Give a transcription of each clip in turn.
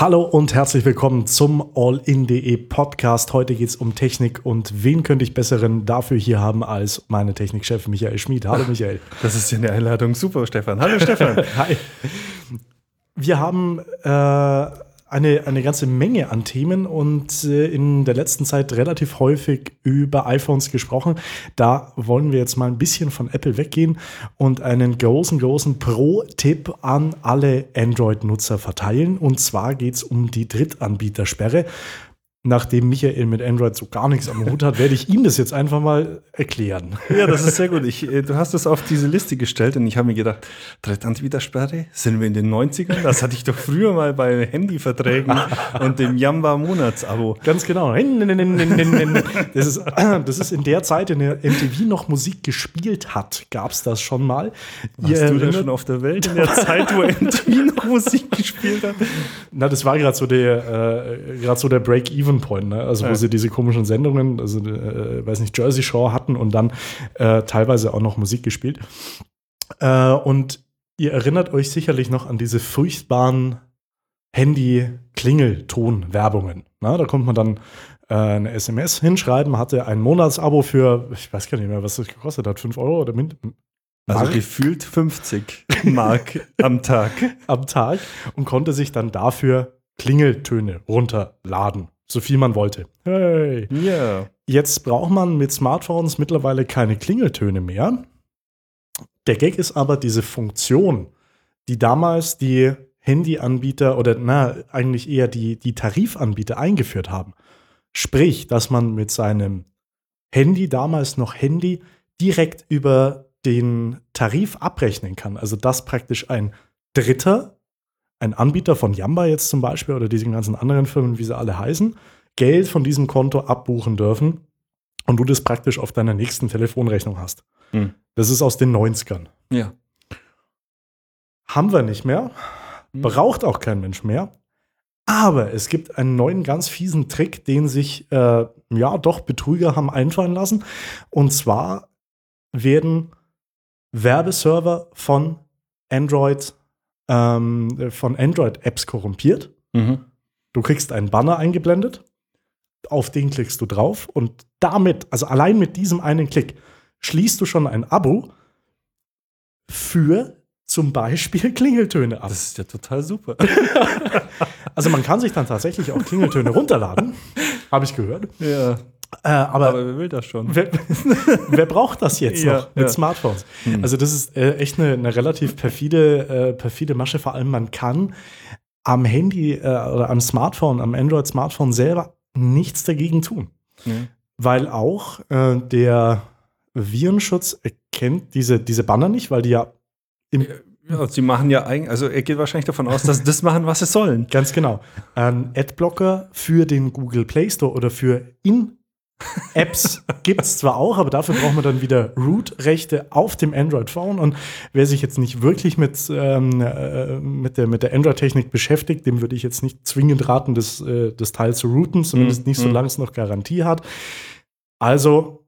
Hallo und herzlich willkommen zum All-in.de Podcast. Heute geht es um Technik und wen könnte ich besseren dafür hier haben als meine Technikchef Michael Schmid. Hallo Michael. Das ist ja eine Einladung. Super, Stefan. Hallo Stefan. Hi. Wir haben äh, eine, eine ganze Menge an Themen und äh, in der letzten Zeit relativ häufig über iPhones gesprochen. Da wollen wir jetzt mal ein bisschen von Apple weggehen und einen großen, großen Pro-Tipp an alle Android-Nutzer verteilen. Und zwar geht es um die Drittanbietersperre nachdem Michael mit Android so gar nichts am Hut hat, werde ich ihm das jetzt einfach mal erklären. Ja, das ist sehr gut. Ich, äh, du hast es auf diese Liste gestellt und ich habe mir gedacht, Drittanbietersperre? Sind wir in den 90ern? Das hatte ich doch früher mal bei Handyverträgen und dem Jamba-Monatsabo. Ganz genau. Das ist, das ist in der Zeit, in der MTV noch Musik gespielt hat, gab es das schon mal. Warst Ihr du denn schon auf der Welt in der Zeit, wo MTV noch Musik gespielt hat? Na, das war gerade so der, äh, so der Break-Even Even Point, ne? also wo ja. sie diese komischen Sendungen, also äh, weiß nicht, Jersey Shore hatten und dann äh, teilweise auch noch Musik gespielt. Äh, und ihr erinnert euch sicherlich noch an diese furchtbaren Handy-Klingelton-Werbungen. Da kommt man dann äh, eine SMS hinschreiben, hatte ein Monatsabo für, ich weiß gar nicht mehr, was das gekostet hat, 5 Euro oder Mint. Also Mark? gefühlt 50 Mark am Tag. am Tag und konnte sich dann dafür Klingeltöne runterladen so viel man wollte. Hey. Yeah. Jetzt braucht man mit Smartphones mittlerweile keine Klingeltöne mehr. Der Gag ist aber diese Funktion, die damals die Handyanbieter oder na, eigentlich eher die, die Tarifanbieter eingeführt haben. Sprich, dass man mit seinem Handy, damals noch Handy, direkt über den Tarif abrechnen kann. Also dass praktisch ein Dritter ein Anbieter von Yamba jetzt zum Beispiel oder diesen ganzen anderen Firmen, wie sie alle heißen, Geld von diesem Konto abbuchen dürfen und du das praktisch auf deiner nächsten Telefonrechnung hast. Hm. Das ist aus den 90ern. Ja. Haben wir nicht mehr. Hm. Braucht auch kein Mensch mehr. Aber es gibt einen neuen ganz fiesen Trick, den sich äh, ja doch Betrüger haben einfallen lassen. Und zwar werden Werbeserver von Android ähm, von Android-Apps korrumpiert. Mhm. Du kriegst einen Banner eingeblendet, auf den klickst du drauf und damit, also allein mit diesem einen Klick, schließt du schon ein Abo für zum Beispiel Klingeltöne ab. Das ist ja total super. also man kann sich dann tatsächlich auch Klingeltöne runterladen, habe ich gehört. Ja. Äh, aber, aber, wer will das schon? Wer, wer braucht das jetzt ja, noch mit ja. Smartphones? Hm. Also, das ist äh, echt eine, eine relativ perfide, äh, perfide Masche. Vor allem, man kann am Handy äh, oder am Smartphone, am Android-Smartphone selber nichts dagegen tun. Mhm. Weil auch äh, der Virenschutz erkennt diese, diese Banner nicht, weil die ja im ja, sie machen ja eigentlich, also er geht wahrscheinlich davon aus, dass sie das machen, was sie sollen. Ganz genau. Ein Adblocker für den Google Play Store oder für in Apps gibt es zwar auch, aber dafür braucht man dann wieder Root-Rechte auf dem Android-Phone. Und wer sich jetzt nicht wirklich mit, ähm, äh, mit der, mit der Android-Technik beschäftigt, dem würde ich jetzt nicht zwingend raten, das, äh, das Teil zu routen, zumindest mm, nicht, solange es noch Garantie hat. Also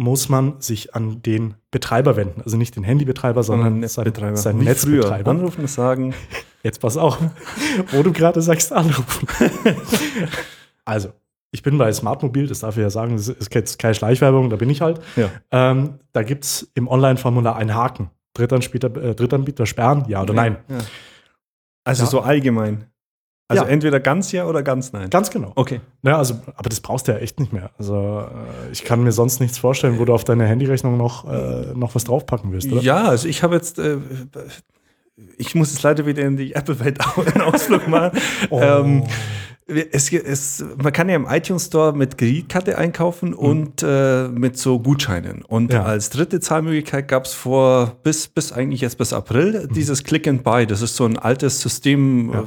muss man sich an den Betreiber wenden. Also nicht den Handybetreiber, sondern Netzbetreiber. Sein, sein Netzbetreiber. Anrufen und sagen. Jetzt pass auf, wo du gerade sagst, anrufen. also, ich bin bei Smartmobil, das darf ich ja sagen, das ist jetzt keine Schleichwerbung, da bin ich halt. Ja. Ähm, da gibt es im Online-Formular einen Haken. Drittanbieter, äh, Drittanbieter sperren, ja oder nein. Ja. Also ja. so allgemein. Also entweder ganz ja oder ganz nein. Ganz genau. Okay. Ja, also, aber das brauchst du ja echt nicht mehr. Also äh, ich kann mir sonst nichts vorstellen, wo du auf deine Handyrechnung noch, äh, noch was draufpacken wirst, oder? Ja, also ich habe jetzt äh, ich muss jetzt leider wieder in die Apple-Welt einen Ausflug machen. Oh. Ähm, es, es, man kann ja im iTunes Store mit Kreditkarte einkaufen mhm. und äh, mit so Gutscheinen. Und ja. als dritte Zahlmöglichkeit gab es vor bis, bis eigentlich jetzt bis April mhm. dieses Click and Buy. Das ist so ein altes System, ja. äh,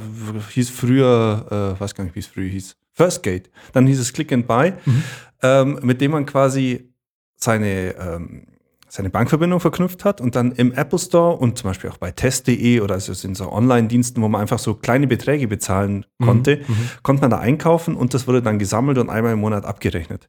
hieß früher, äh, weiß gar nicht, wie es früher hieß. First Gate. Dann hieß es Click and Buy, mhm. ähm, mit dem man quasi seine ähm, seine Bankverbindung verknüpft hat und dann im Apple Store und zum Beispiel auch bei test.de oder also in so Online-Diensten, wo man einfach so kleine Beträge bezahlen mhm, konnte, mhm, konnte man da einkaufen und das wurde dann gesammelt und einmal im Monat abgerechnet.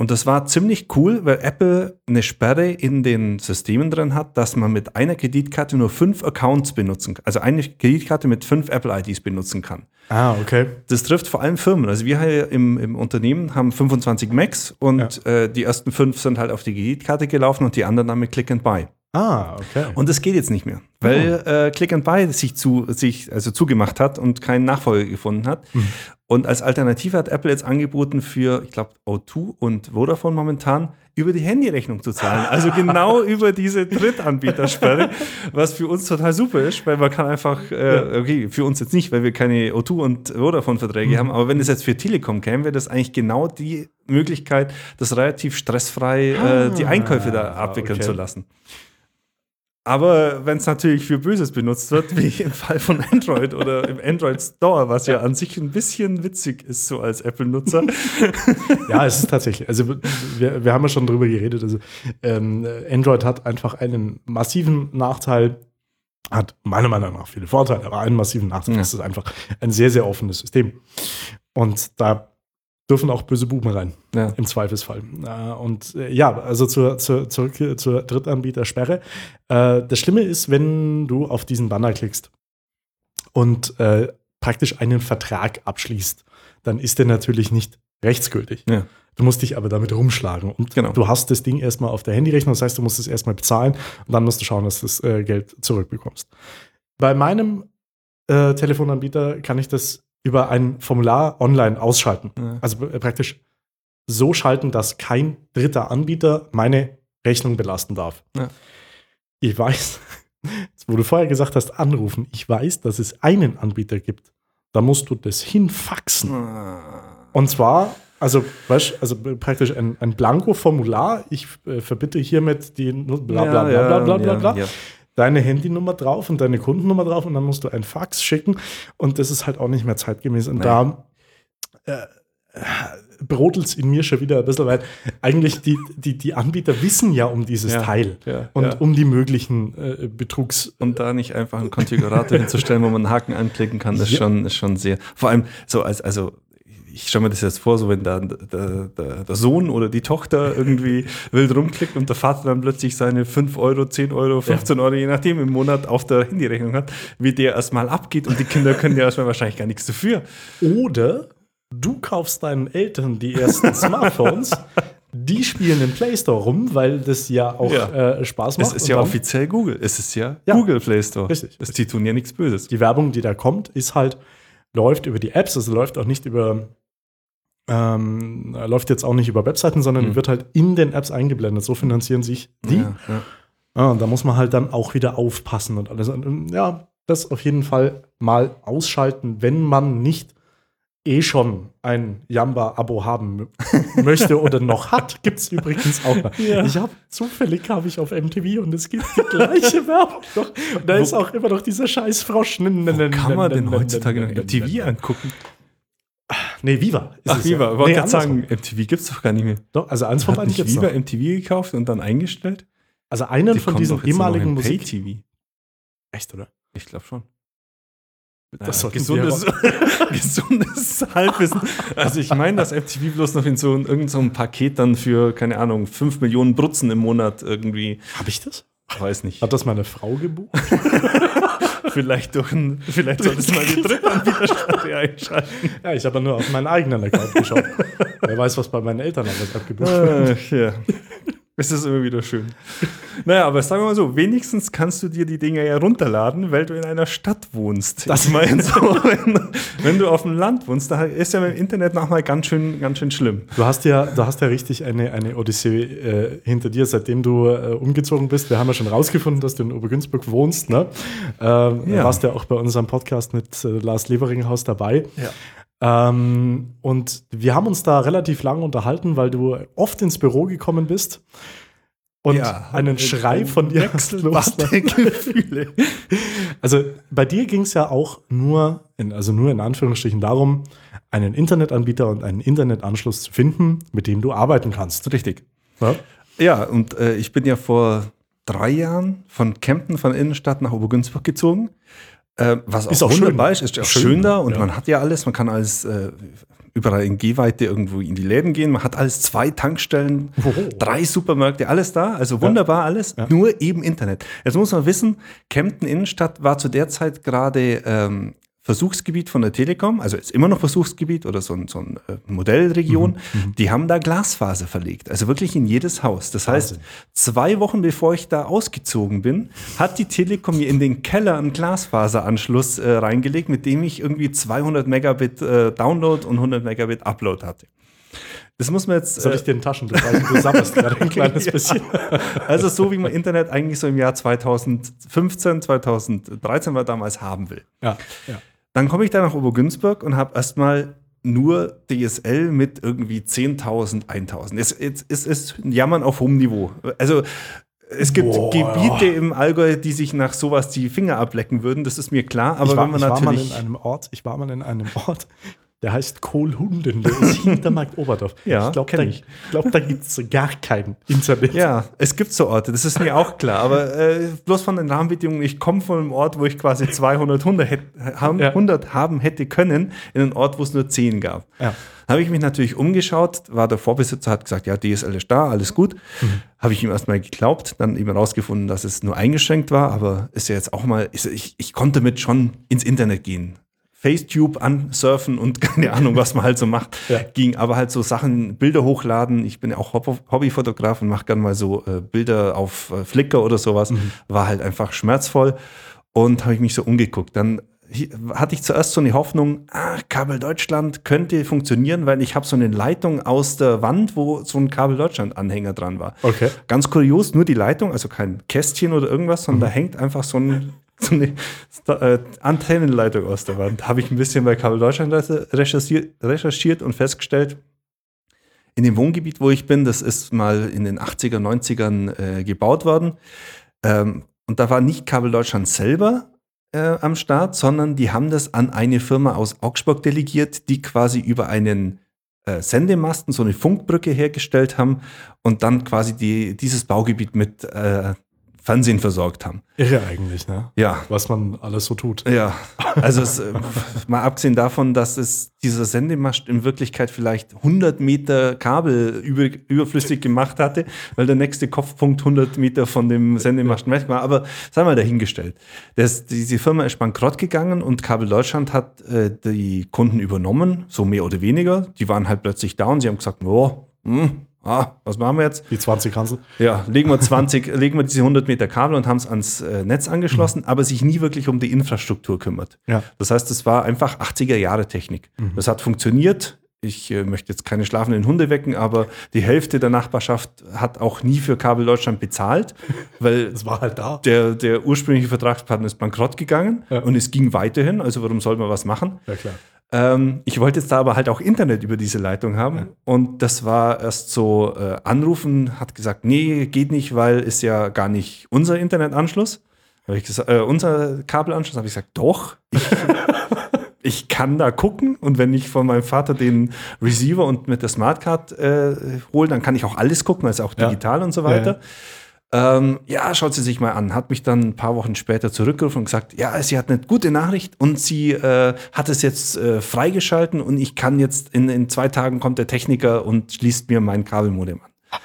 Und das war ziemlich cool, weil Apple eine Sperre in den Systemen drin hat, dass man mit einer Kreditkarte nur fünf Accounts benutzen kann. Also eine Kreditkarte mit fünf Apple-IDs benutzen kann. Ah, okay. Das trifft vor allem Firmen. Also wir hier im, im Unternehmen haben 25 Macs und ja. äh, die ersten fünf sind halt auf die Kreditkarte gelaufen und die anderen dann mit Click and Buy. Ah, okay. Und das geht jetzt nicht mehr, weil oh. äh, Click and Buy sich, zu, sich also zugemacht hat und keinen Nachfolger gefunden hat. Mhm. Und als Alternative hat Apple jetzt angeboten für, ich glaube, O2 und Vodafone momentan über die Handyrechnung zu zahlen. Also genau über diese Drittanbietersperre, was für uns total super ist, weil man kann einfach, äh, okay, für uns jetzt nicht, weil wir keine O2 und Vodafone-Verträge mhm. haben, aber wenn es jetzt für Telekom käme, wäre das eigentlich genau die Möglichkeit, das relativ stressfrei äh, die Einkäufe da ah, abwickeln okay. zu lassen. Aber wenn es natürlich für Böses benutzt wird, wie im Fall von Android oder im Android Store, was ja an sich ein bisschen witzig ist, so als Apple-Nutzer. ja, es ist tatsächlich. Also wir, wir haben ja schon drüber geredet. Also ähm, Android hat einfach einen massiven Nachteil, hat meiner Meinung nach viele Vorteile, aber einen massiven Nachteil. Ja. Es ist einfach ein sehr, sehr offenes System. Und da dürfen auch böse Buben rein, ja. im Zweifelsfall. Äh, und äh, ja, also zur, zur, zurück zur Drittanbietersperre. Äh, das Schlimme ist, wenn du auf diesen Banner klickst und praktisch einen Vertrag abschließt, dann ist der natürlich nicht rechtsgültig. Ja. Du musst dich aber damit rumschlagen. Und genau. du hast das Ding erstmal auf der Handyrechnung, das heißt, du musst es erstmal bezahlen und dann musst du schauen, dass du das Geld zurückbekommst. Bei meinem äh, Telefonanbieter kann ich das über ein Formular online ausschalten. Ja. Also äh, praktisch so schalten, dass kein dritter Anbieter meine Rechnung belasten darf. Ja. Ich weiß, wo du vorher gesagt hast, anrufen, ich weiß, dass es einen Anbieter gibt. Da musst du das hinfaxen. Ah. Und zwar, also, weißt, also praktisch ein, ein Blanko-Formular. Ich äh, verbitte hiermit die bla bla bla bla bla bla bla. Ja, deine Handynummer drauf und deine Kundennummer drauf und dann musst du ein Fax schicken und das ist halt auch nicht mehr zeitgemäß. Und Nein. da äh, brodelt es in mir schon wieder ein bisschen, weil eigentlich die, die, die Anbieter wissen ja um dieses ja, Teil ja, und ja. um die möglichen äh, Betrugs. Und da nicht einfach einen Konfigurator hinzustellen, wo man einen Haken anklicken kann, das ist, schon, ist schon sehr. Vor allem so als, also ich stelle mir das jetzt vor, so wenn da der, der, der, Sohn oder die Tochter irgendwie wild rumklickt und der Vater dann plötzlich seine 5 Euro, 10 Euro, 15 ja. Euro, je nachdem, im Monat auf der Handyrechnung hat, wie der erstmal abgeht und die Kinder können ja erstmal wahrscheinlich gar nichts dafür. Oder du kaufst deinen Eltern die ersten Smartphones. Die spielen im Play Store rum, weil das ja auch ja. Äh, Spaß macht. Es ist ja offiziell Google. Es ist ja, ja, Google Play Store. Richtig. Das, die tun ja nichts Böses. Die Werbung, die da kommt, ist halt, läuft über die Apps, also läuft auch nicht über ähm, läuft jetzt auch nicht über Webseiten, sondern mhm. wird halt in den Apps eingeblendet. So finanzieren sich die. Ja, ja. Ah, und da muss man halt dann auch wieder aufpassen und alles. Und, ja, das auf jeden Fall mal ausschalten, wenn man nicht eh schon ein Jamba-Abo haben möchte oder noch hat, gibt es übrigens auch. Ja. Ich habe zufällig habe ich auf MTV und es gibt die gleiche Werbung noch. Und da Wo, ist auch immer noch dieser scheiß Frosch. Wo kann man denn heutzutage MTV angucken? Nee, Viva. Ist Ach, Viva. Ich wollte nee, gerade sagen, MTV gibt es doch gar nicht mehr. Doch, also eins von beiden gibt es Viva noch. MTV gekauft und dann eingestellt? Also einen Die von diesen ehemaligen Musik. TV. Echt, oder? Ich glaube schon. Das naja, gesundes, gesundes Halbwissen. Also ich meine, dass MTV bloß noch in so irgendein so Paket dann für, keine Ahnung, 5 Millionen Brutzen im Monat irgendwie. Habe ich das? Weiß nicht. Hat das meine Frau gebucht? vielleicht durch ein, vielleicht solltest du mal die Drittanbieterstrategie einschalten. Ja, ich habe nur auf meinen eigenen Account geschaut. Wer weiß, was bei meinen Eltern alles abgebucht wird. Ach, ja. Es ist immer wieder schön. Naja, aber sagen wir mal so, wenigstens kannst du dir die Dinger ja runterladen, weil du in einer Stadt wohnst. Das ich meine so, wenn, wenn, du auf dem Land wohnst, da ist ja mit dem Internet nochmal ganz schön, ganz schön schlimm. Du hast ja, du hast ja richtig eine, eine Odyssee äh, hinter dir, seitdem du äh, umgezogen bist. Wir haben ja schon rausgefunden, dass du in Obergünzburg wohnst. Ne? Äh, ja. Warst ja auch bei unserem Podcast mit äh, Lars Leveringhaus dabei. Ja. Ähm, und wir haben uns da relativ lange unterhalten, weil du oft ins Büro gekommen bist und ja, einen Schrei von dir Gefühle. Also bei dir ging es ja auch nur, in, also nur in Anführungsstrichen darum, einen Internetanbieter und einen Internetanschluss zu finden, mit dem du arbeiten kannst. Richtig. Ja? Ja, und äh, ich bin ja vor drei Jahren von Kempten, von Innenstadt nach Obergünzburg gezogen. Äh, was ist auch, auch wunderbar schön. ist, ist auch Schön, schön da und ja. man hat ja alles, man kann alles äh, überall in Gehweite irgendwo in die Läden gehen. Man hat alles zwei Tankstellen, Oh. drei Supermärkte, alles da, also wunderbar alles, nur eben Internet. Jetzt muss man wissen, Kempten Innenstadt war zu der Zeit gerade ähm, Versuchsgebiet von der Telekom, also ist immer noch Versuchsgebiet oder so ein, so ein äh, Modellregion. Mhm, Die haben da Glasfaser verlegt, also wirklich in jedes Haus. Das heißt, Wahnsinn. zwei Wochen bevor ich da ausgezogen bin, hat die Telekom mir in den Keller einen Glasfaseranschluss äh, reingelegt, mit dem ich irgendwie 200 Megabit äh, Download und 100 Megabit Upload hatte. Das muss man jetzt. Soll ich dir ein Taschentuch reichen? Du sabberst gerade ein kleines bisschen. Also so wie man Internet eigentlich so im Jahr 2015, 2013 war damals haben will. Ja, ja. Dann komme ich da nach Obergünzburg und habe erstmal nur DSL mit irgendwie 10.000, 1.000. Es, es, es ist ein Jammern auf hohem Niveau. Also es gibt Boah. Gebiete im Allgäu, die sich nach sowas die Finger ablecken würden, das ist mir klar. Aber ich war, wenn man ich war mal in natürlich. einem Ort, ich war mal in einem Ort, der heißt Kohlhunden, der ist hinter Markt Oberdorf. Ja, ich glaube, da, ich. glaub, da gibt es gar kein Internet. Ja, es gibt so Orte, das ist mir auch klar. Aber äh, bloß von den Rahmenbedingungen, ich komme von einem Ort, wo ich quasi 200 Hunde hätt, haben, Ja. 100 haben hätte können, in einen Ort, wo es nur 10 gab. Ja. Habe ich mich natürlich umgeschaut, war der Vorbesitzer, hat gesagt, ja, DSL ist da, alles gut. Habe ich ihm erstmal geglaubt, dann eben rausgefunden, dass es nur eingeschränkt war, aber ist ja jetzt auch mal, ich, ich konnte mit schon ins Internet gehen. Facetube ansurfen und keine Ahnung, was man halt so macht, Ja. ging. Aber halt so Sachen, Bilder hochladen. Ich bin ja auch Hob- Hobbyfotograf und mache gerne mal so äh, Bilder auf äh, Flickr oder sowas. War halt einfach schmerzvoll und habe ich mich so umgeguckt. Dann hatte ich zuerst so eine Hoffnung, ah, Kabel Deutschland könnte funktionieren, weil ich habe so eine Leitung aus der Wand, wo so ein Kabel Deutschland Anhänger dran war. Okay. Ganz kurios, nur die Leitung, also kein Kästchen oder irgendwas, sondern da hängt einfach so, ein, so eine äh, Antennenleitung aus der Wand. Habe ich ein bisschen bei Kabel Deutschland recherchiert, recherchiert und festgestellt, in dem Wohngebiet, wo ich bin, das ist mal in den 80er, 90ern äh, gebaut worden. Ähm, und da war nicht Kabel Deutschland selber äh, am Start, sondern die haben das an eine Firma aus Augsburg delegiert, die quasi über einen äh, Sendemasten so eine Funkbrücke hergestellt haben und dann quasi die, dieses Baugebiet mit äh, Fernsehen versorgt haben. Irre eigentlich, ne? Ja, Was man alles so tut. ja, also es, äh, mal abgesehen davon, dass es dieser Sendemast in Wirklichkeit vielleicht 100 Meter Kabel über, überflüssig gemacht hatte, weil der nächste Kopfpunkt 100 Meter von dem Sendemast weg war. Aber sei mal dahingestellt. Das, diese Firma ist bankrott gegangen und Kabel Deutschland hat äh, die Kunden übernommen, so mehr oder weniger. Die waren halt plötzlich da und sie haben gesagt, oh, hm, ah, was machen wir jetzt? Die 20 Hansel. Ja, legen wir 20, legen wir diese 100 Meter Kabel und haben es ans äh, Netz angeschlossen, aber sich nie wirklich um die Infrastruktur kümmert. Ja. Das heißt, es war einfach 80er Jahre Technik. Das hat funktioniert. Ich äh, möchte jetzt keine schlafenden Hunde wecken, aber die Hälfte der Nachbarschaft hat auch nie für Kabel Deutschland bezahlt, weil Das war halt da. der, der ursprüngliche Vertragspartner ist bankrott gegangen Ja. und es ging weiterhin. Also warum soll man was machen? Ja, klar. Ähm, ich wollte jetzt da aber halt auch Internet über diese Leitung haben. Und das war erst so, äh, anrufen, hat gesagt, nee, geht nicht, weil ist ja gar nicht unser Internetanschluss. Hab ich gesagt, äh, unser Kabelanschluss, habe ich gesagt, doch, ich, ich kann da gucken. Und wenn ich von meinem Vater den Receiver und mit der Smartcard äh, hole, dann kann ich auch alles gucken, also auch Ja. digital und so Ja, weiter. Ähm, ja, schaut sie sich mal an. Hat mich dann ein paar Wochen später zurückgerufen und gesagt, ja, sie hat eine gute Nachricht und sie äh, hat es jetzt äh, freigeschalten und ich kann jetzt in, in zwei Tagen kommt der Techniker und schließt mir mein Kabelmodem an.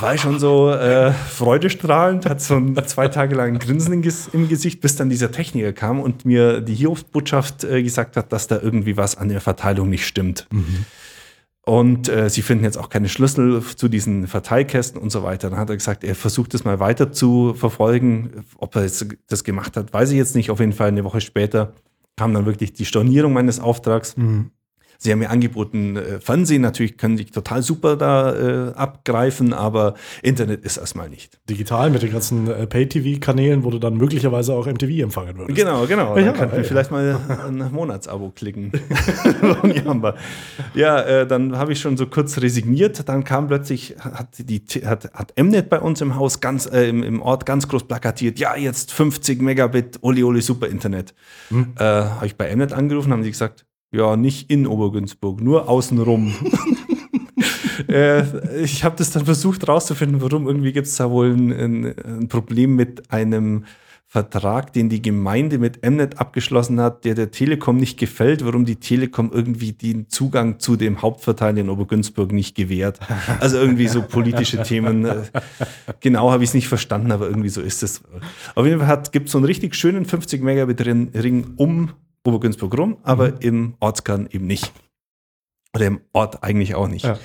War ich schon so äh, freudestrahlend, hat so ein, zwei Tage lang ein Grinsen im, im Gesicht, bis dann dieser Techniker kam und mir die Hiobsbotschaft äh, gesagt hat, dass da irgendwie was an der Verteilung nicht stimmt. Und äh, sie finden jetzt auch keine Schlüssel zu diesen Verteilkästen und so weiter. Dann hat er gesagt, er versucht es mal weiter zu verfolgen. Ob er jetzt das gemacht hat, weiß ich jetzt nicht. Auf jeden Fall eine Woche später kam dann wirklich die Stornierung meines Auftrags. Sie haben mir angeboten, äh, Fernsehen natürlich können sie total super da äh, abgreifen, aber Internet ist erstmal nicht. Digital mit den ganzen äh, Pay-TV-Kanälen, wo du dann möglicherweise auch MTV empfangen würdest. Genau, genau. Ja, Dann könnten wir ja. vielleicht mal ein Monatsabo klicken. Ja, äh, dann habe ich schon so kurz resigniert. Dann kam plötzlich, hat, die, hat, hat Mnet bei uns im Haus, ganz, äh, im, im Ort ganz groß plakatiert, ja, jetzt 50 Megabit, Oli Oli Super Internet. Äh, habe ich bei Mnet angerufen, haben die gesagt, ja, nicht in Obergünzburg, nur außenrum. äh, ich habe das dann versucht rauszufinden, warum irgendwie gibt es da wohl ein, ein, ein, Problem mit einem Vertrag, den die Gemeinde mit Mnet abgeschlossen hat, der der Telekom nicht gefällt, warum die Telekom irgendwie den Zugang zu dem Hauptverteiler in Obergünzburg nicht gewährt. Also irgendwie so politische Themen. Äh, genau habe ich es nicht verstanden, aber irgendwie so ist es. Auf jeden Fall gibt es so einen richtig schönen 50 Megabit Ring um Obergünzburg rum, aber mhm. im Ortskern eben nicht. Oder im Ort eigentlich auch nicht. Ja.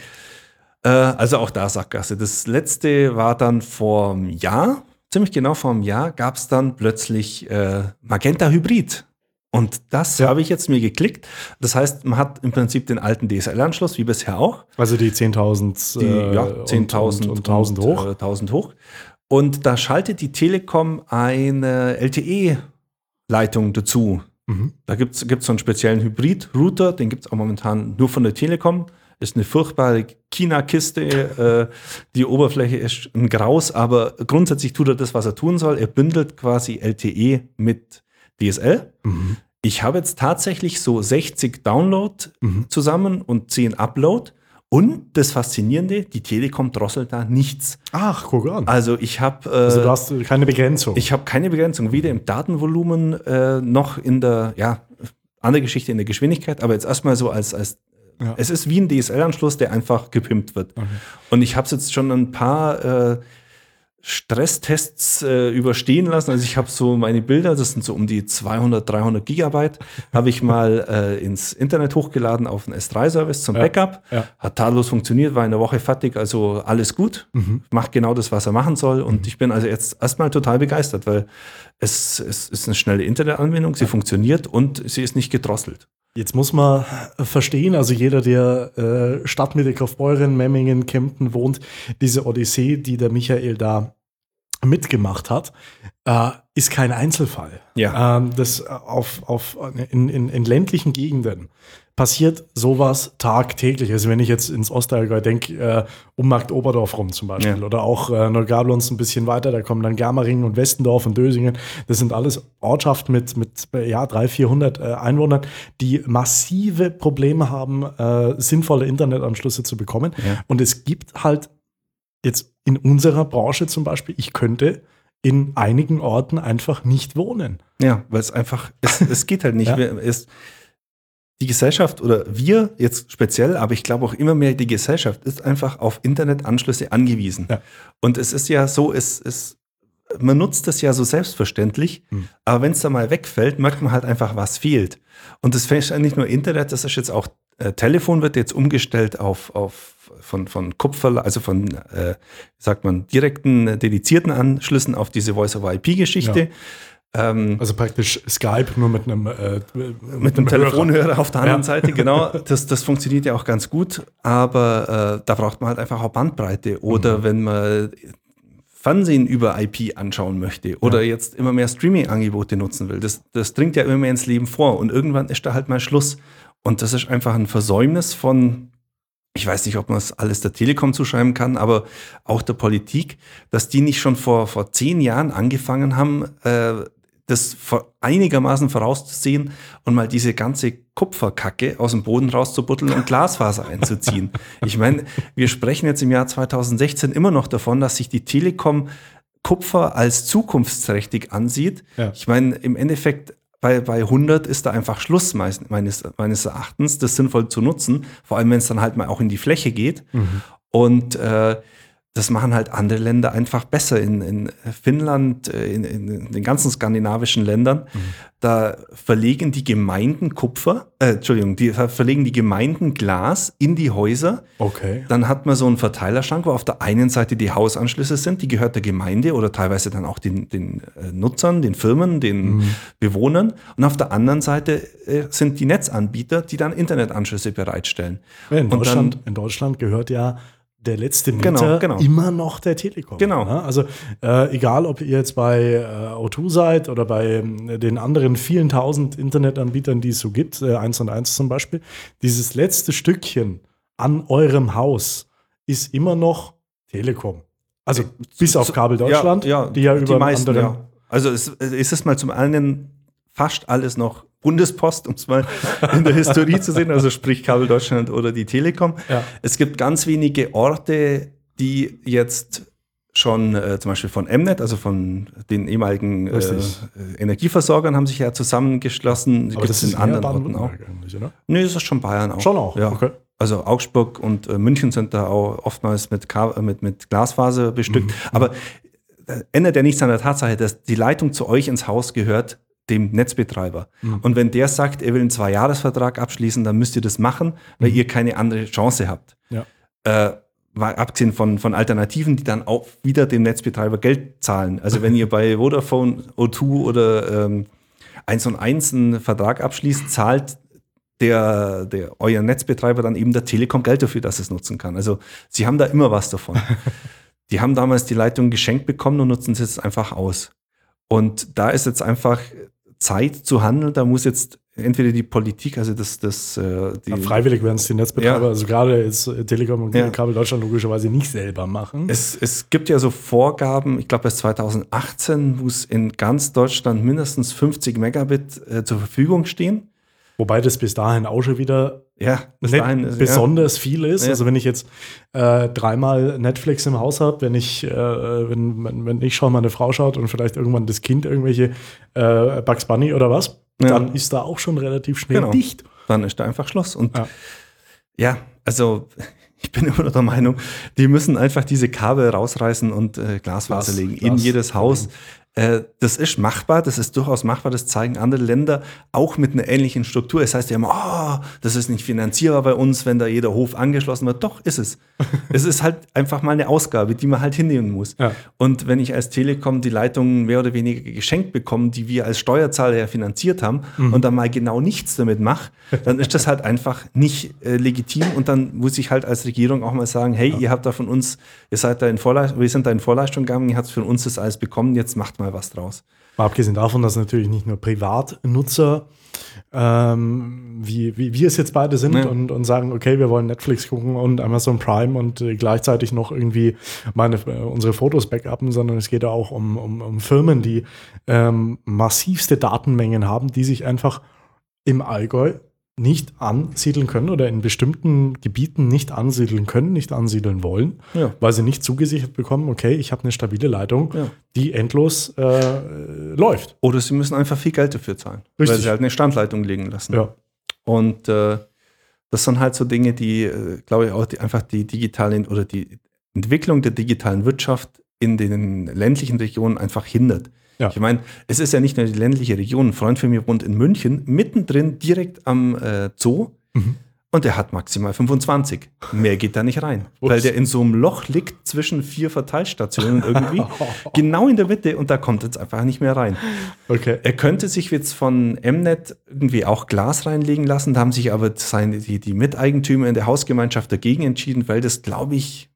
Äh, also auch da Sackgasse. Das letzte war dann vor einem Jahr ziemlich genau vor einem Jahr gab es dann plötzlich äh, Magenta Hybrid. Und das ja. habe ich jetzt mir geklickt. Das heißt, man hat im Prinzip den alten DSL-Anschluss, wie bisher auch. Also die 10.000 äh, ja, 10.000 und, und, 1000 hoch. Äh, 1000 hoch. Und da schaltet die Telekom eine LTE-Leitung dazu. Mhm. Da gibt es so einen speziellen Hybrid-Router, den gibt es auch momentan nur von der Telekom ist eine furchtbare China-Kiste. Äh, die Oberfläche ist ein Graus, aber grundsätzlich tut er das, was er tun soll. Er bündelt quasi LTE mit DSL. Mhm. Ich habe jetzt tatsächlich so 60 Download mhm. zusammen und 10 Upload. Und das Faszinierende, die Telekom drosselt da nichts. Ach, guck an. Also ich habe. Äh, also du hast keine Begrenzung. Ich habe keine Begrenzung, weder im Datenvolumen äh, noch in der, ja, andere Geschichte in der Geschwindigkeit, aber jetzt erstmal so als, als ja. Es ist wie ein DSL-Anschluss, der einfach gepimpt wird. Okay. Und ich habe es jetzt schon ein paar äh, Stresstests äh, überstehen lassen. Also ich habe so meine Bilder, das sind so um die 200, 300 Gigabyte, habe ich mal äh, ins Internet hochgeladen auf einen S3-Service zum ja. Backup. Ja. Hat tadellos funktioniert, war in der Woche fertig, also alles gut. Mhm. Macht genau das, was er machen soll. Und mhm. ich bin also jetzt erstmal total begeistert, weil es, es ist eine schnelle Internetanwendung, sie ja. funktioniert und sie ist nicht gedrosselt. Jetzt muss man verstehen, also jeder, der äh, Stadtmitte Kaufbeuren, Memmingen, Kempten wohnt, diese Odyssee, die der Michael da mitgemacht hat, äh, ist kein Einzelfall. Ja. Ähm, das auf, auf, in, in, in ländlichen Gegenden passiert sowas tagtäglich. Also wenn ich jetzt ins Ostallgäu denke, äh, um Markt Oberdorf rum zum Beispiel ja. oder auch äh, Neugablons ein bisschen weiter, da kommen dann Germering und Westendorf und Dösingen. Das sind alles Ortschaften mit, mit ja, 300, 400 äh, Einwohnern, die massive Probleme haben, äh, sinnvolle Internetanschlüsse zu bekommen. Ja. Und es gibt halt jetzt in unserer Branche zum Beispiel, ich könnte in einigen Orten einfach nicht wohnen. Ja, weil es einfach, es, es geht halt nicht. ja. es, die Gesellschaft oder wir jetzt speziell, aber ich glaube auch immer mehr die Gesellschaft ist einfach auf Internetanschlüsse angewiesen. Ja. Und es ist ja so, es, es, man nutzt das ja so selbstverständlich, hm. aber wenn es da mal wegfällt, merkt man halt einfach, was fehlt. Und das fällt nicht nur Internet, das ist jetzt auch äh, Telefon wird jetzt umgestellt auf, auf von, von Kupfer, also von, äh, sagt man, direkten, dedizierten Anschlüssen auf diese Voice-over-IP-Geschichte. Ja. Ähm, also praktisch Skype nur mit einem, äh, mit, mit einem Telefonhörer auf der anderen ja. Seite, genau. Das, das funktioniert ja auch ganz gut, aber äh, da braucht man halt einfach auch Bandbreite. Oder mhm. wenn man Fernsehen über IP anschauen möchte oder ja. jetzt immer mehr Streaming-Angebote nutzen will, das, das dringt ja immer mehr ins Leben vor und irgendwann ist da halt mal Schluss. Und das ist einfach ein Versäumnis von ich weiß nicht, ob man es alles der Telekom zuschreiben kann, aber auch der Politik, dass die nicht schon vor, vor zehn Jahren angefangen haben, äh, das einigermaßen vorauszusehen und mal diese ganze Kupferkacke aus dem Boden rauszubutteln und Glasfaser einzuziehen. Ich meine, wir sprechen jetzt im Jahr 2016 immer noch davon, dass sich die Telekom Kupfer als zukunftsträchtig ansieht. Ja. Ich meine, im Endeffekt bei, bei 100 ist da einfach Schluss meines, meines, meines Erachtens, das sinnvoll zu nutzen, vor allem wenn es dann halt mal auch in die Fläche geht. Mhm. Und äh, das machen halt andere Länder einfach besser. In, in Finnland, äh, in, in, den ganzen skandinavischen Ländern, mhm. da verlegen die Gemeinden Kupfer, äh, Entschuldigung, die verlegen die Gemeinden Glas in die Häuser. Okay. Dann hat man so einen Verteilerschrank, wo auf der einen Seite die Hausanschlüsse sind, die gehört der Gemeinde oder teilweise dann auch den, den äh, Nutzern, den Firmen, den mhm. Bewohnern. Und auf der anderen Seite äh, sind die Netzanbieter, die dann Internetanschlüsse bereitstellen. In, Deutschland, dann, in Deutschland gehört ja der letzte Meter genau, genau. immer noch der Telekom. Genau. Ne? Also äh, egal, ob ihr jetzt bei äh, O2 seid oder bei äh, den anderen vielen tausend Internetanbietern, die es so gibt, äh, 1 und 1 zum Beispiel, dieses letzte Stückchen an eurem Haus ist immer noch Telekom. Also bis auf Kabel Deutschland, ja, ja, die ja über die meisten, anderen. Ja. Also es, ist es mal zum einen fast alles noch Bundespost, um es mal in der Historie zu sehen, also sprich Kabel Deutschland oder die Telekom. Ja. Es gibt ganz wenige Orte, die jetzt schon äh, zum Beispiel von Mnet, also von den ehemaligen äh, Energieversorgern, haben sich ja zusammengeschlossen. Aber das ist in anderen Orten auch. Oder? Nee, das ist schon Bayern auch. Schon auch, ja. okay. Also Augsburg und äh, München sind da auch oftmals mit, äh, mit, mit Glasfaser bestückt. Mhm. Aber äh, ändert ja nichts an der Tatsache, dass die Leitung zu euch ins Haus gehört, dem Netzbetreiber. Mhm. Und wenn der sagt, er will einen Zwei-Jahres-Vertrag abschließen, dann müsst ihr das machen, weil mhm. ihr keine andere Chance habt. Ja. Äh, abgesehen von, von Alternativen, die dann auch wieder dem Netzbetreiber Geld zahlen. Also wenn ihr bei Vodafone, O2 oder ähm, 1 und 1 einen Vertrag abschließt, zahlt der, der euer Netzbetreiber dann eben der Telekom Geld dafür, dass es nutzen kann. Also sie haben da immer was davon. die haben damals die Leitung geschenkt bekommen und nutzen sie jetzt einfach aus. Und da ist jetzt einfach Zeit zu handeln. Da muss jetzt entweder die Politik, also das, das äh, die, ja, freiwillig werden es die Netzbetreiber, ja. also gerade jetzt äh, Telekom und ja. Kabel Deutschland logischerweise nicht selber machen. Es, es gibt ja so Vorgaben, ich glaube bis 2018 muss in ganz Deutschland mindestens 50 Megabit äh, zur Verfügung stehen. Wobei das bis dahin auch schon wieder ja, bis dahin, besonders ja. viel ist. Ja. Also wenn ich jetzt äh, dreimal Netflix im Haus habe, wenn ich, äh, wenn, wenn ich schaue, meine Frau schaut und vielleicht irgendwann das Kind irgendwelche äh, Bugs Bunny oder was, ja. dann ist da auch schon relativ schnell genau. dicht. Dann ist da einfach Schluss. Und ja, also ich bin immer noch der Meinung, die müssen einfach diese Kabel rausreißen und äh, Glasfaser Glas, legen Glas, in jedes Haus. Äh, das ist machbar, das ist durchaus machbar, das zeigen andere Länder auch mit einer ähnlichen Struktur. Es heißt ja immer, oh, das ist nicht finanzierbar bei uns, wenn da jeder Hof angeschlossen wird. Doch, ist es. es ist halt einfach mal eine Ausgabe, die man halt hinnehmen muss. Ja. Und wenn ich als Telekom die Leitungen mehr oder weniger geschenkt bekomme, die wir als Steuerzahler ja finanziert haben mhm. und dann mal genau nichts damit mache, dann ist das halt einfach nicht äh, legitim und dann muss ich halt als Regierung auch mal sagen, hey, ja. ihr habt da von uns, ihr seid da in Vorleistung, wir sind da in Vorleistung gegangen, ihr habt von uns das alles bekommen, jetzt macht mal was draus. Mal abgesehen davon, dass natürlich nicht nur Privatnutzer ähm, wie, wie wir es jetzt beide sind ja. und, und sagen, okay, wir wollen Netflix gucken und Amazon Prime und äh, gleichzeitig noch irgendwie meine, äh, unsere Fotos backuppen, sondern es geht ja auch um, um, um Firmen, die ähm, massivste Datenmengen haben, die sich einfach im Allgäu nicht ansiedeln können oder in bestimmten Gebieten nicht ansiedeln können, nicht ansiedeln wollen, ja. weil sie nicht zugesichert bekommen, okay, ich habe eine stabile Leitung, ja. die endlos äh, läuft. Oder sie müssen einfach viel Geld dafür zahlen, Richtig. weil sie halt eine Standleitung legen lassen. Ja. Und äh, das sind halt so Dinge, die, äh, glaube ich, auch die, einfach die digitale oder die Entwicklung der digitalen Wirtschaft in den ländlichen Regionen einfach hindert. Ja. Ich meine, es ist ja nicht nur die ländliche Region. Ein Freund von mir wohnt in München, mittendrin direkt am äh, Zoo. Mhm. Und der hat maximal 25. Mehr geht da nicht rein. Ups. Weil der in so einem Loch liegt zwischen vier Verteilstationen irgendwie. genau in der Mitte und da kommt jetzt einfach nicht mehr rein. Okay. Er könnte sich jetzt von Mnet irgendwie auch Glas reinlegen lassen. Da haben sich aber seine, die, die Miteigentümer in der Hausgemeinschaft dagegen entschieden, weil das, glaube ich,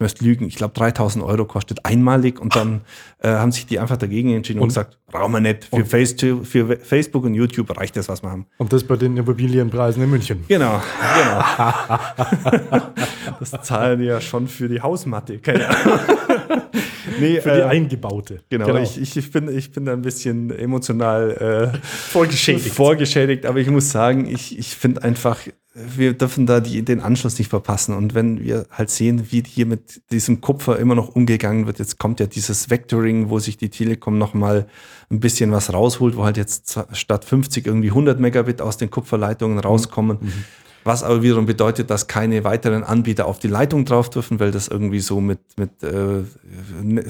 müsst lügen, ich glaube 3000 Euro kostet einmalig und dann äh, haben sich die einfach dagegen entschieden und, und gesagt, brauchen wir nicht. Für, Face für, Facebook und YouTube reicht das, was wir haben. Und das bei den Immobilienpreisen in München. Genau, genau. das zahlen ja schon für die Hausmatte. Keine nee, für die äh, eingebaute. Genau, genau. Ich, ich, bin, ich bin da ein bisschen emotional äh, vorgeschädigt. vorgeschädigt, aber ich muss sagen, ich, ich finde einfach, wir dürfen da die, den Anschluss nicht verpassen. Und wenn wir halt sehen, wie hier mit diesem Kupfer immer noch umgegangen wird, jetzt kommt ja dieses Vectoring, wo sich die Telekom nochmal ein bisschen was rausholt, wo halt jetzt statt 50 irgendwie 100 Megabit aus den Kupferleitungen mhm. rauskommen. Mhm. Was aber wiederum bedeutet, dass keine weiteren Anbieter auf die Leitung drauf dürfen, weil das irgendwie so mit, mit äh,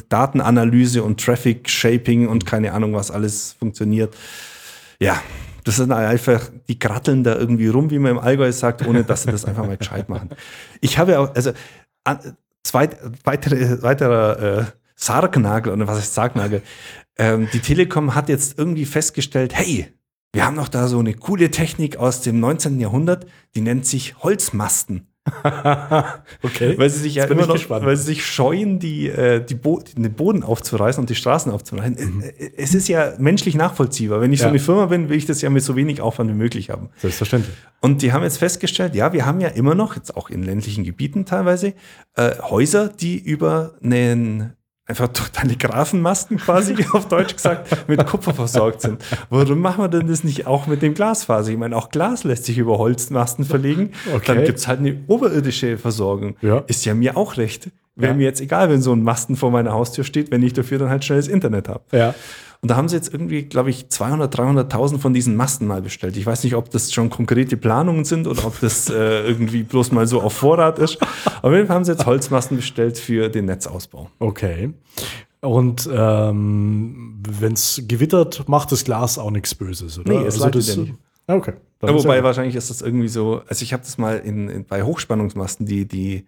Datenanalyse und Traffic Shaping und keine Ahnung was alles funktioniert. Ja, das sind einfach, die kratteln da irgendwie rum, wie man im Allgäu sagt, ohne dass sie das einfach mal gescheit machen. Ich habe auch, also zwei, weitere, weiterer äh, Sargnagel, oder was heißt Sargnagel? Ähm, die Telekom hat jetzt irgendwie festgestellt, hey, wir haben noch da so eine coole Technik aus dem 19. Jahrhundert, die nennt sich Holzmasten. okay. Weil sie sich ja immer noch, gespannt. weil sie sich scheuen, die, äh, die Bo den Boden aufzureißen und die Straßen aufzureißen. Mhm. Äh, es ist ja menschlich nachvollziehbar. Wenn ich ja. so eine Firma bin, will ich das ja mit so wenig Aufwand wie möglich haben. Selbstverständlich. Und die haben jetzt festgestellt, ja, wir haben ja immer noch, jetzt auch in ländlichen Gebieten teilweise, äh, Häuser, die über einen einfach durch Telegrafenmasten quasi, auf Deutsch gesagt, mit Kupfer versorgt sind. Warum machen wir denn das nicht auch mit dem Glasfaser? Ich meine, auch Glas lässt sich über Holzmasten verlegen. Okay. Dann gibt es halt eine oberirdische Versorgung. Ja. Ist ja mir auch recht. Wäre ja. mir jetzt egal, wenn so ein Masten vor meiner Haustür steht, wenn ich dafür dann halt schnelles Internet habe. Ja. Und da haben sie jetzt irgendwie, glaube ich, 200, 300.000 von diesen Masten mal bestellt. Ich weiß nicht, ob das schon konkrete Planungen sind oder ob das äh, irgendwie bloß mal so auf Vorrat ist. Aber jeden Fall haben sie jetzt Holzmasten bestellt für den Netzausbau. Okay. Und ähm, wenn es gewittert, macht das Glas auch nichts Böses, oder? Nee, es also das, nicht. Okay. Ja, wobei ja wahrscheinlich ist das irgendwie so, also ich habe das mal in, in, bei Hochspannungsmasten, die, die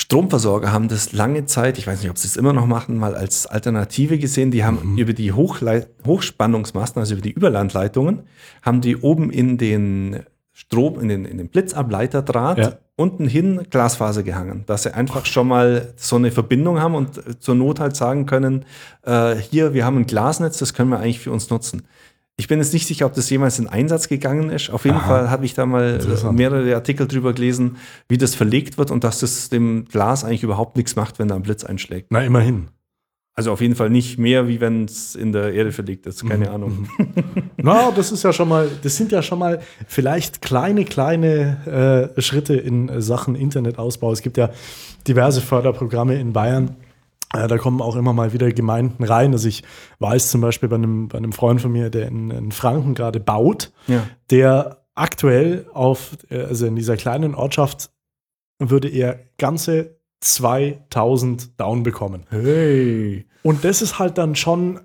Stromversorger haben das lange Zeit, ich weiß nicht, ob sie es immer noch machen, mal als Alternative gesehen. Die haben mhm. über die Hochleit Hochspannungsmasten, also über die Überlandleitungen, haben die oben in den Strom, in den, in den Blitzableiterdraht ja. unten hin Glasfaser gehangen, dass sie einfach schon mal so eine Verbindung haben und zur Not halt sagen können, äh, hier, wir haben ein Glasnetz, das können wir eigentlich für uns nutzen. Ich bin jetzt nicht sicher, ob das jemals in Einsatz gegangen ist. Auf jeden Aha. Fall habe ich da mal mehrere Artikel drüber gelesen, wie das verlegt wird und dass das dem Glas eigentlich überhaupt nichts macht, wenn da ein Blitz einschlägt. Na, immerhin. Also auf jeden Fall nicht mehr, wie wenn es in der Erde verlegt ist. Keine mhm. Ahnung. Na, das ist ja schon mal, das sind ja schon mal vielleicht kleine, kleine äh, Schritte in Sachen Internetausbau. Es gibt ja diverse Förderprogramme in Bayern äh, da kommen auch immer mal wieder Gemeinden rein. Also ich weiß zum Beispiel bei einem, bei einem Freund von mir, der in, in Franken gerade baut, ja. der aktuell auf, äh, also in dieser kleinen Ortschaft würde er ganze 2000 Down bekommen. Hey. Und das ist halt dann schon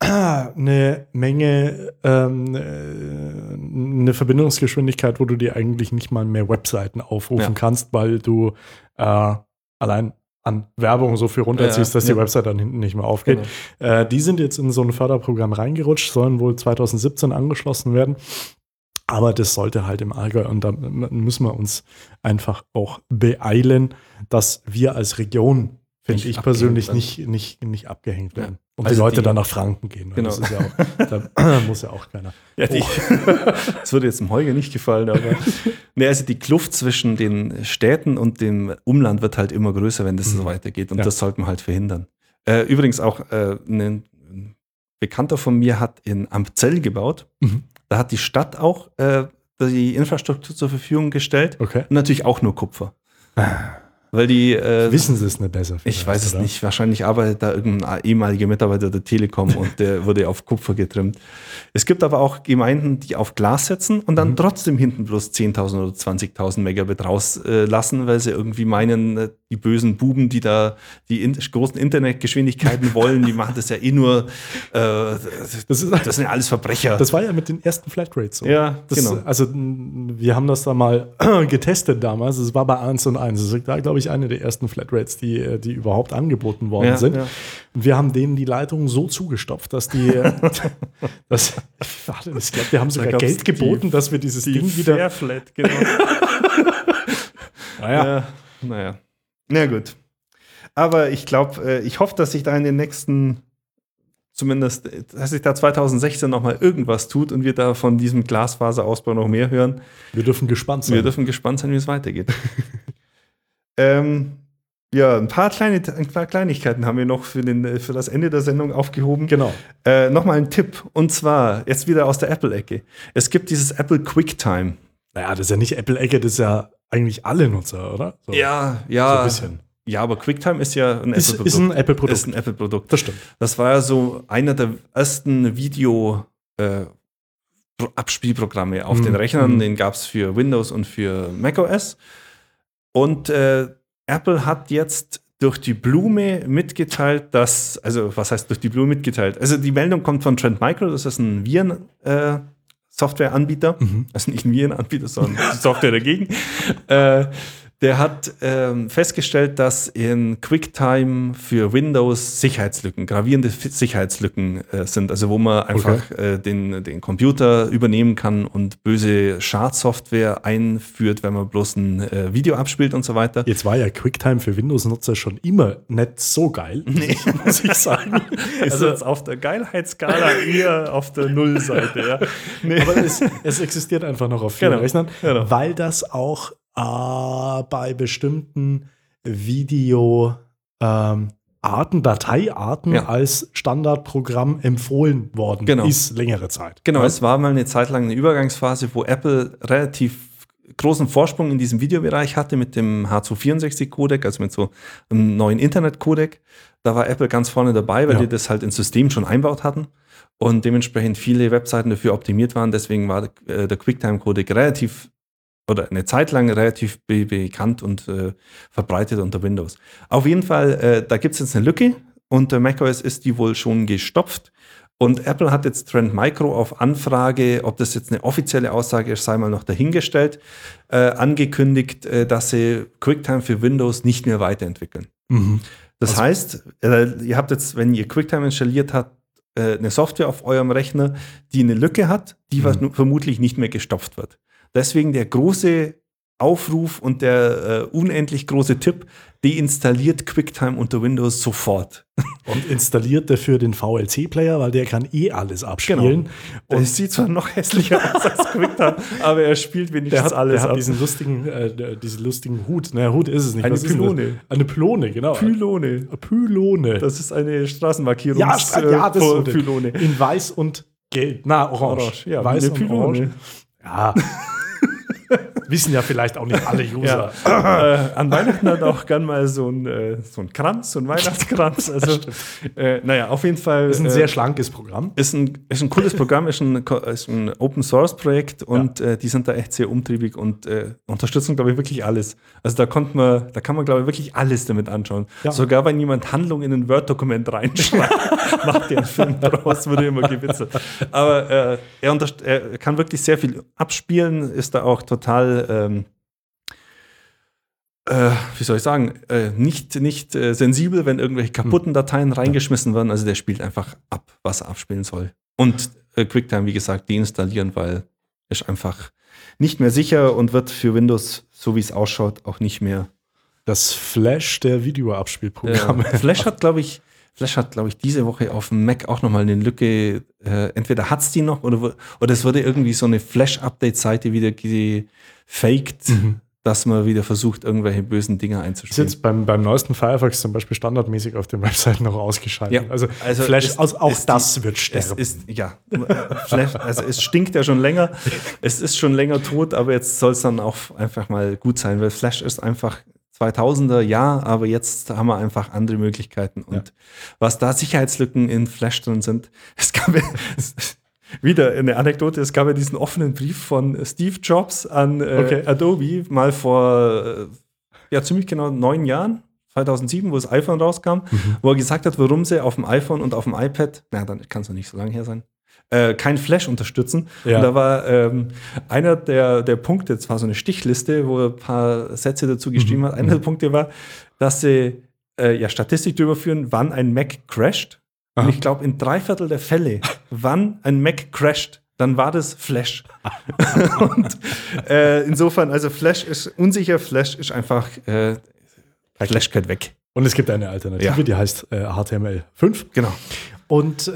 eine Menge, ähm, äh, eine Verbindungsgeschwindigkeit, wo du dir eigentlich nicht mal mehr Webseiten aufrufen ja. kannst, weil du äh, allein an Werbung so viel runterziehst, ja, dass die Website dann hinten nicht mehr aufgeht. Genau. Äh, die sind jetzt in so ein Förderprogramm reingerutscht, sollen wohl 2017 angeschlossen werden. Aber das sollte halt im Allgäu und da müssen wir uns einfach auch beeilen, dass wir als Region finde ich persönlich nicht, nicht, nicht abgehängt werden. Und also die Leute die, dann nach Franken gehen. Genau. Das ja auch, da muss ja auch keiner. Ja, die, oh. das würde jetzt dem Heuge nicht gefallen, aber. nee, also die Kluft zwischen den Städten und dem Umland wird halt immer größer, wenn das mhm. so weitergeht. Und ja. das sollte man halt verhindern. Äh, übrigens auch äh, ein Bekannter von mir hat in Amzell gebaut. Mhm. Da hat die Stadt auch äh, die Infrastruktur zur Verfügung gestellt. Okay. Und natürlich auch nur Kupfer. Ah. Weil die. Äh, Wissen sie es nicht besser? Ich weiß es oder? nicht. Wahrscheinlich arbeitet da irgendein ehemaliger Mitarbeiter der Telekom und der wurde auf Kupfer getrimmt. Es gibt aber auch Gemeinden, die auf Glas setzen und dann mhm. trotzdem hinten bloß 10.000 oder 20.000 Megabit rauslassen, weil sie irgendwie meinen, äh, die bösen Buben, die da die in großen Internetgeschwindigkeiten wollen, die machen das ja eh nur. Äh, das, ist, das sind ja alles Verbrecher. Das war ja mit den ersten Flatrates so. Ja, das, genau. Also wir haben das da mal getestet damals. Es war bei 1 und 1. Das war, glaube ich, eine der ersten Flatrates, die, äh, die überhaupt angeboten worden ja, sind. Ja. Und wir haben denen die Leitung so zugestopft, dass die, dass, warte, ich glaube, wir haben sogar Geld geboten, die, dass wir dieses Ding wieder. Fairflat, genau. naja. Ja, naja. Na gut. Aber ich glaube, äh, ich hoffe, dass sich da in den nächsten, zumindest, dass sich da 2016 nochmal irgendwas tut und wir da von diesem Glasfaserausbau noch mehr hören. Wir dürfen gespannt sein. Wir dürfen gespannt sein, wie es weitergeht. ähm, ja, ein paar, kleine, ein paar Kleinigkeiten haben wir noch für, den, für das Ende der Sendung aufgehoben. Genau. Äh, Nochmal ein Tipp. Und zwar, jetzt wieder aus der Apple-Ecke. Es gibt dieses Apple QuickTime. Naja, das ist ja nicht Apple-Ecke, das ist ja eigentlich alle Nutzer, oder? So, ja, ja. So ein bisschen. Ja, aber QuickTime ist ja ein Apple-Produkt. Ist ein Apple-Produkt. Ist ein Apple-Produkt. Das stimmt. Das war ja so einer der ersten Video- äh, Abspielprogramme auf mhm. den Rechnern. Mhm. Den gab es für Windows und für macOS. Und äh, Apple hat jetzt durch die Blume mitgeteilt, dass, also was heißt durch die Blume mitgeteilt? Also die Meldung kommt von Trend Micro, das ist ein Viren, äh, Softwareanbieter, mhm. also nicht ein Virenanbieter, sondern Software dagegen. äh, der hat ähm, festgestellt, dass in QuickTime für Windows Sicherheitslücken, gravierende Sicherheitslücken äh, sind, also wo man einfach okay. äh, den, den Computer übernehmen kann und böse Schadsoftware einführt, wenn man bloß ein äh, Video abspielt und so weiter. Jetzt war ja QuickTime für Windows-Nutzer schon immer nicht so geil, nee. muss ich sagen. also jetzt auf der Geilheitsskala eher auf der Nullseite. Ja. Nee. Aber es, es, existiert einfach noch auf vielen genau. Rechnern, genau. weil das auch äh, bei bestimmten Video- ähm, Arten, Dateiarten ja. als Standardprogramm empfohlen worden genau. ist längere Zeit. Genau, ja. es war mal eine Zeit lang eine Übergangsphase, wo Apple relativ großen Vorsprung in diesem Videobereich hatte mit dem H264-Codec, also mit so einem neuen Internet-Codec. Da war Apple ganz vorne dabei, weil ja. die das halt ins System schon einbaut hatten und dementsprechend viele Webseiten dafür optimiert waren. Deswegen war der, äh, QuickTime-Codec relativ oder eine Zeit lang relativ be bekannt und äh, verbreitet unter Windows. Auf jeden Fall, äh, da gibt es jetzt eine Lücke. Unter macOS ist die wohl schon gestopft. Und Apple hat jetzt Trend Micro auf Anfrage, ob das jetzt eine offizielle Aussage ist, sei mal noch dahingestellt, äh, angekündigt, äh, dass sie QuickTime für Windows nicht mehr weiterentwickeln. Mhm. Das also, heißt, äh, ihr habt jetzt, wenn ihr QuickTime installiert habt, äh, eine Software auf eurem Rechner, die eine Lücke hat, die mhm. vermutlich nicht mehr gestopft wird. Deswegen der große Aufruf und der äh, unendlich große Tipp, deinstalliert QuickTime unter Windows sofort. Und installiert dafür den VLC-Player, weil der kann eh alles abspielen. Genau. Und es sieht zwar noch hässlicher aus als QuickTime, aber er spielt wenigstens der hat, alles der hat ab. diesen lustigen, äh, diesen lustigen Hut. Naja, Hut ist es nicht. Eine Was Pylone. Eine Pylone, genau. Pylone. Pylone. Das ist eine Straßenmarkierung. Ja, ja das ist Pylone. In weiß und gelb. Na, orange. orange ja, weiß und Pylone. orange. Ja. Wissen ja vielleicht auch nicht alle User. Ja. äh, an Weihnachten hat auch gern mal so ein, äh, so ein Kranz, so ein Weihnachtskranz. Also, äh, naja, auf jeden Fall. Ist ein sehr äh, schlankes Programm. Ist ein, ist ein cooles Programm, ist ein, ist ein Open Source Projekt und ja. Äh, die sind da echt sehr umtriebig und äh, unterstützen, glaube ich, wirklich alles. Also da konnte man, da kann man, glaube ich, wirklich alles damit anschauen. Ja. Sogar wenn jemand Handlung in ein Word-Dokument reinschreibt, macht der einen Film daraus, würde immer gewitzelt. Aber er, er kann wirklich sehr viel abspielen, ist da auch total ähm, äh, wie soll ich sagen, äh, nicht, nicht äh, sensibel, wenn irgendwelche kaputten hm. Dateien reingeschmissen werden. Also der spielt einfach ab, was er abspielen soll. Und äh, QuickTime, wie gesagt, deinstallieren, weil ist einfach nicht mehr sicher und wird für Windows, so wie es ausschaut, auch nicht mehr. Das Flash der Videoabspielprogramme. Ja, Flash hat, glaube ich, Flash hat, glaube ich, diese Woche auf dem Mac auch nochmal eine Lücke. Äh, entweder hat es die noch oder, oder es wurde irgendwie so eine Flash-Update-Seite wieder gefaked, mhm. dass man wieder versucht, irgendwelche bösen Dinge einzuspielen. Ist jetzt beim, beim neuesten Firefox zum Beispiel standardmäßig auf den Webseiten noch ausgeschaltet. Ja, also, also Flash, ist, auch ist das die, wird sterben. Es ist, ja, Flash, also es stinkt ja schon länger. Es ist schon länger tot, aber jetzt soll es dann auch einfach mal gut sein, weil Flash ist einfach 2000er, ja, aber jetzt haben wir einfach andere Möglichkeiten. Und ja. was da Sicherheitslücken in Flash drin sind, es gab wieder eine Anekdote, es gab ja diesen offenen Brief von Steve Jobs an äh, okay. Adobe mal vor äh, ja ziemlich genau neun Jahren. 2007, wo das iPhone rauskam, mhm. wo er gesagt hat, warum sie auf dem iPhone und auf dem iPad, na, dann kann es noch nicht so lange her sein, äh, kein Flash unterstützen. Ja. Und da war ähm, einer der, der Punkte, das war so eine Stichliste, wo er ein paar Sätze dazu geschrieben mhm. hat. Einer der Punkte war, dass sie äh, ja Statistik darüber führen, wann ein Mac crasht. Aha. Und ich glaube, in drei Viertel der Fälle, wann ein Mac crasht, dann war das Flash. und äh, insofern, also Flash ist unsicher, Flash ist einfach, äh, Flash geht weg. Und es gibt eine Alternative, ja. die heißt äh, HTML5. Genau. Und äh,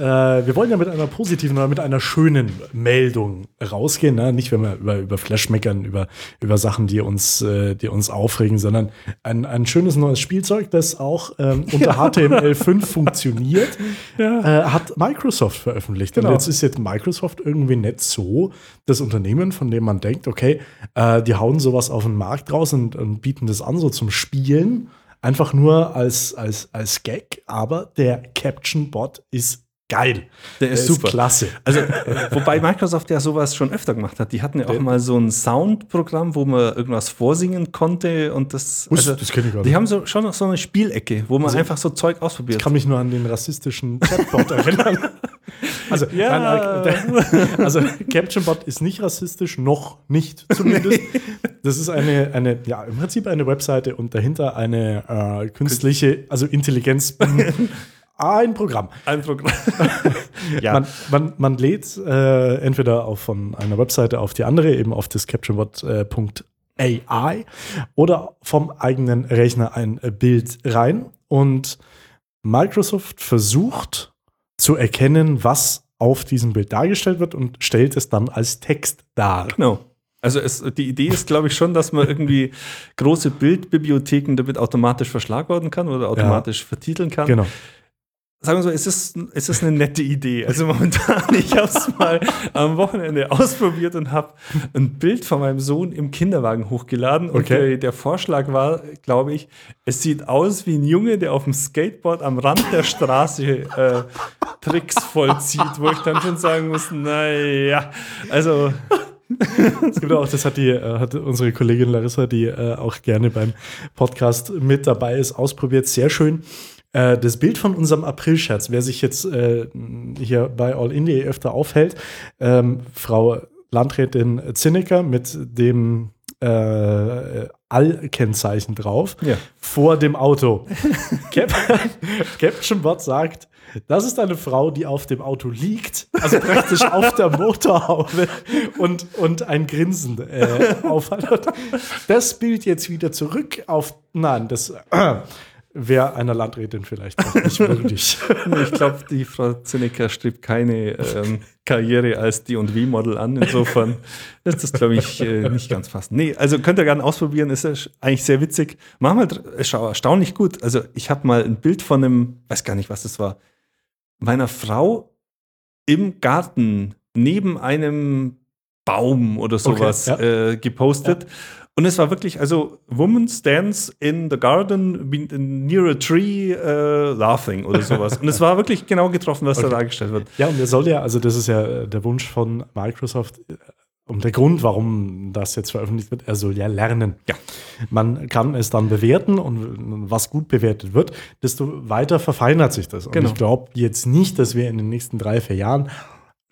wir wollen ja mit einer positiven oder mit einer schönen Meldung rausgehen. Ne? Nicht, wenn wir über, über Flash meckern, über, über Sachen, die uns, äh, die uns aufregen, sondern ein, ein schönes neues Spielzeug, das auch ähm, unter HTML5 funktioniert, ja. äh, hat Microsoft veröffentlicht. Genau. Und jetzt ist jetzt Microsoft irgendwie nicht so das Unternehmen, von dem man denkt, okay, äh, die hauen sowas auf den Markt raus und, und bieten das an, so zum Spielen einfach nur als, als, als Gag, aber der Caption-Bot ist geil. Der ist der super. Ist klasse. Also, wobei Microsoft ja sowas schon öfter gemacht hat. Die hatten ja auch mal so ein Soundprogramm, wo man irgendwas vorsingen konnte und das. Also, das kenne ich gar nicht. Die haben so, schon noch so eine Spielecke, wo man also, einfach so Zeug ausprobiert. Ich kann mich nur an den rassistischen Chatbot erinnern. Also, ja. nein, also CaptionBot ist nicht rassistisch, noch nicht zumindest. Das ist eine, eine, ja, im Prinzip eine Webseite und dahinter eine äh, künstliche, also Intelligenz. Ein Programm. Ein Programm. ja. man, man, man lädt äh, entweder auf von einer Webseite auf die andere, eben auf das CaptionBot.ai oder vom eigenen Rechner ein Bild rein. Und Microsoft versucht zu erkennen, was auf diesem Bild dargestellt wird und stellt es dann als Text dar. Genau. Also es, die Idee ist, glaube ich, schon, dass man irgendwie große Bildbibliotheken damit automatisch verschlagworten kann oder automatisch ja. vertiteln kann. Genau sagen wir so, es ist, es ist eine nette Idee. Also momentan, ich habe es mal am Wochenende ausprobiert und habe ein Bild von meinem Sohn im Kinderwagen hochgeladen. Und okay. der, der, Vorschlag war, glaube ich, es sieht aus wie ein Junge, der auf dem Skateboard am Rand der Straße äh, Tricks vollzieht, wo ich dann schon sagen muss, naja, also es gibt auch, das hat die, äh, hat unsere Kollegin Larissa, die äh, auch gerne beim Podcast mit dabei ist, ausprobiert. Sehr schön. Äh, das Bild von unserem April-Scherz, wer sich jetzt äh, hier bei All India öfter aufhält, ähm, Frau Landrätin Zinnecker mit dem äh, All-Kennzeichen drauf ja. vor dem Auto. Cap Caption Bot sagt, das ist eine Frau, die auf dem Auto liegt, also praktisch auf der Motorhaube und, und ein Grinsen äh, aufhat. Das Bild jetzt wieder zurück auf, nein, das, äh, wäre einer Landrätin vielleicht auch nicht würdig. ich glaube, die Frau Zinnecker strebt keine ähm, Karriere als D&V-Model an. Insofern ist das, glaube ich, äh, nicht ganz passend. Nee, also könnt ihr gerne ausprobieren. Ist ja eigentlich sehr witzig. Manchmal ist erstaunlich gut. Also ich habe mal ein Bild von einem, weiß gar nicht, was das war, meiner Frau im Garten neben einem Baum oder sowas okay, ja. äh, gepostet. Ja. Und es war wirklich, also Woman stands in the garden near a tree uh, laughing oder sowas. und es war wirklich genau getroffen, was okay. da dargestellt wird. Ja, und er soll ja, also das ist ja der Wunsch von Microsoft, äh, und der Grund, warum das jetzt veröffentlicht wird, er soll ja lernen. Ja. Man kann es dann bewerten und was gut bewertet wird, desto weiter verfeinert sich das. Und genau. ich glaube jetzt nicht, dass wir in den nächsten drei, vier Jahren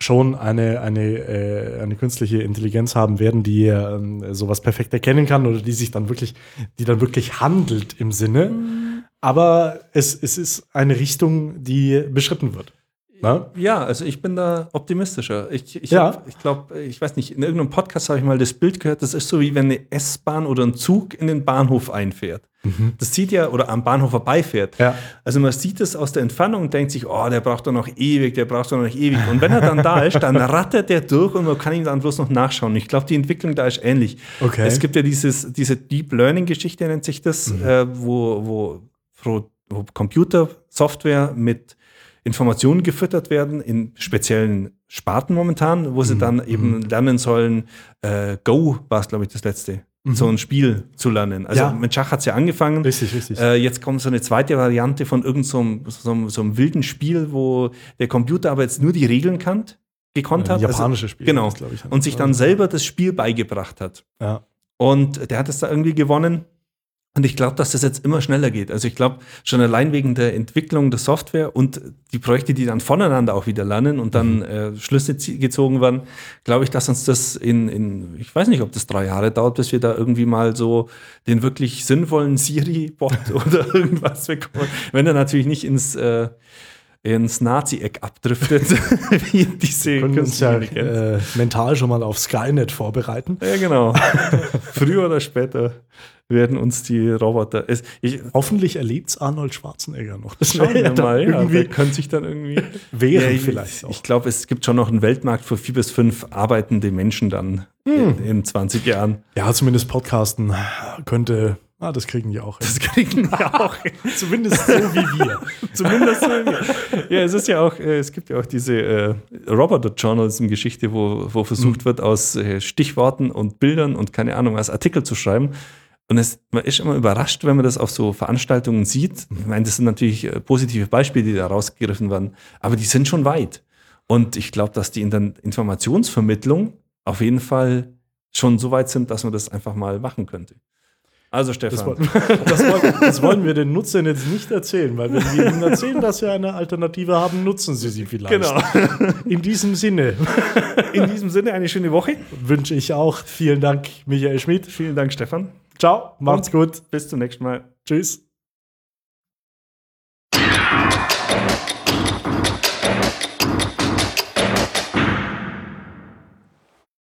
schon eine, eine, äh, eine künstliche Intelligenz haben werden, die äh, sowas perfekt erkennen kann oder die sich dann wirklich, die dann wirklich handelt im Sinne. Mhm. Aber es, es ist eine Richtung, die beschritten wird. Na? Ja, also ich bin da optimistischer. Ich, ich, ja. ich glaube, ich weiß nicht, in irgendeinem Podcast habe ich mal das Bild gehört, das ist so wie wenn eine S-Bahn oder ein Zug in den Bahnhof einfährt. Mhm. Das sieht ja, oder am Bahnhof vorbeifährt. Ja. Also man sieht es aus der Entfernung und denkt sich, oh, der braucht doch noch ewig, der braucht doch noch ewig. Und wenn er dann da ist, dann rattert der durch und man kann ihm dann bloß noch nachschauen. Ich glaube, die Entwicklung da ist ähnlich. Okay. Es gibt ja dieses, diese Deep Learning-Geschichte, nennt sich das, mhm. äh, wo, wo, wo Computersoftware mit Informationen gefüttert werden in speziellen Sparten momentan, wo sie mhm. dann eben mhm. lernen sollen, äh, Go war es, glaube ich, das letzte, mhm. so ein Spiel zu lernen. Also ja. mit Schach hat es ja angefangen. Richtig, richtig. Äh, jetzt kommt so eine zweite Variante von irgendeinem so, so, so, einem wilden Spiel, wo der Computer aber jetzt nur die Regeln kannt, gekonnt hat. Japanische also, Spiel. Genau. ich, und sich dann selber das Spiel beigebracht hat. Ja. Und der hat es da irgendwie gewonnen. Und ich glaube, dass das jetzt immer schneller geht. Also ich glaube, schon allein wegen der Entwicklung der Software und die Projekte, die dann voneinander auch wieder lernen und dann mhm. äh, Schlüsse gezogen werden, glaube ich, dass uns das in, in, ich weiß nicht, ob das drei Jahre dauert, bis wir da irgendwie mal so den wirklich sinnvollen Siri-Bot oder irgendwas bekommen. Wenn er natürlich nicht ins äh, ins Nazi-Eck abdriftet, wie diese wir können uns ja äh, mental schon mal auf Skynet vorbereiten. Ja, genau. Früher oder später werden uns die Roboter. Es, ich, Hoffentlich erlebt es Arnold Schwarzenegger noch. Das schauen wir mal. Irgendwie ja, könnte sich dann irgendwie wehren ja, ich, vielleicht. Auch. Ich glaube, es gibt schon noch einen Weltmarkt für vier bis fünf arbeitende Menschen dann hm. in, in 20 Jahren. Ja, zumindest Podcasten könnte Ah, das kriegen die auch. Das kriegen die auch. Zumindest so wie wir. Zumindest so wie wir. Ja, es ist ja auch, äh, es gibt ja auch diese äh, Roboter-Journalism-Geschichte, wo, wo versucht mhm. wird, aus äh, Stichworten und Bildern und keine Ahnung, als Artikel zu schreiben. Und es, man ist immer überrascht, wenn man das auf so Veranstaltungen sieht. Ich meine, das sind natürlich äh, positive Beispiele, die da rausgegriffen werden, aber die sind schon weit. Und ich glaube, dass die in der Informationsvermittlung auf jeden Fall schon so weit sind, dass man das einfach mal machen könnte. Also Stefan. Das wollen, das, wollen, das wollen, wir den Nutzern jetzt nicht erzählen, weil wenn wir ihnen erzählen, dass wir eine Alternative haben, nutzen sie sie vielleicht. Genau. In diesem Sinne. In diesem Sinne eine schöne Woche. Wünsche ich auch. Vielen Dank, Michael Schmidt. Vielen Dank, Stefan. Ciao, macht's gut. Bis zum nächsten Mal. Tschüss.